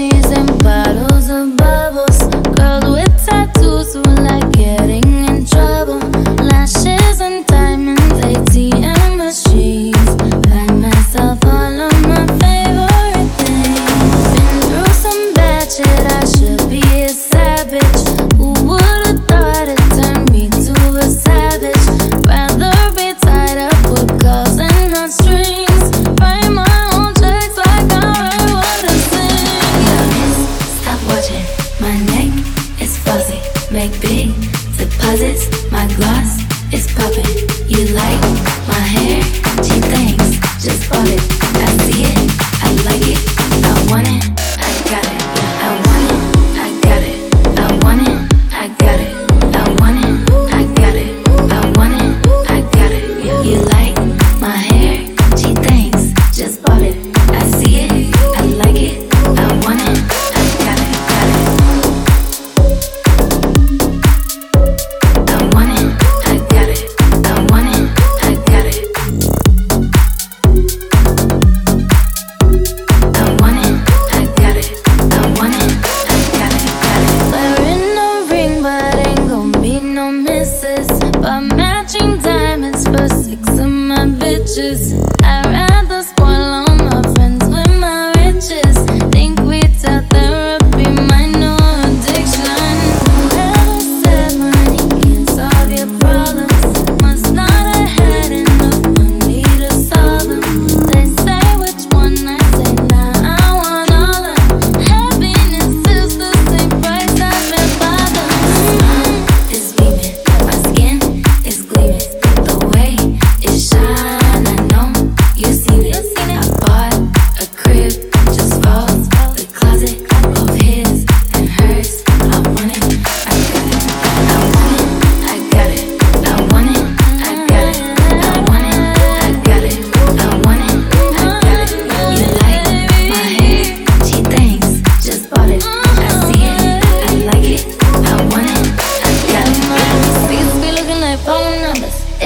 and bottles of the posits, my gloss is popping. You like my hair? She thinks, just bought it.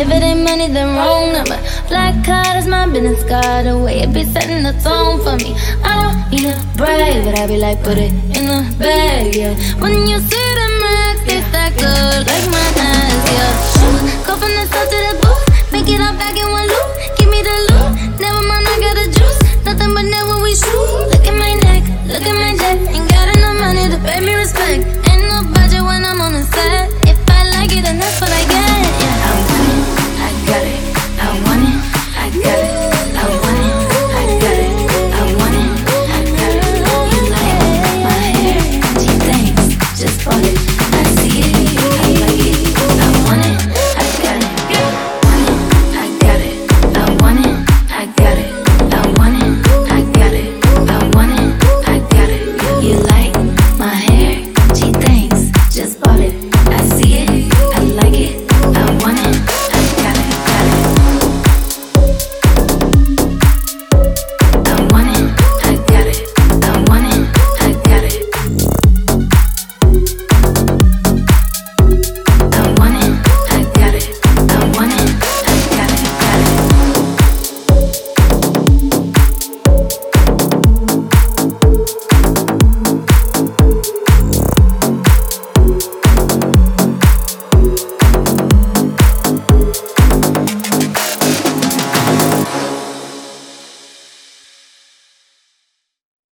If it ain't money, then wrong number. Black card is my business card. The way it be setting the tone for me. I don't need to brave, but I be like, put it in the bag, yeah. When you see them racks, it's that good, like my eyes, yeah.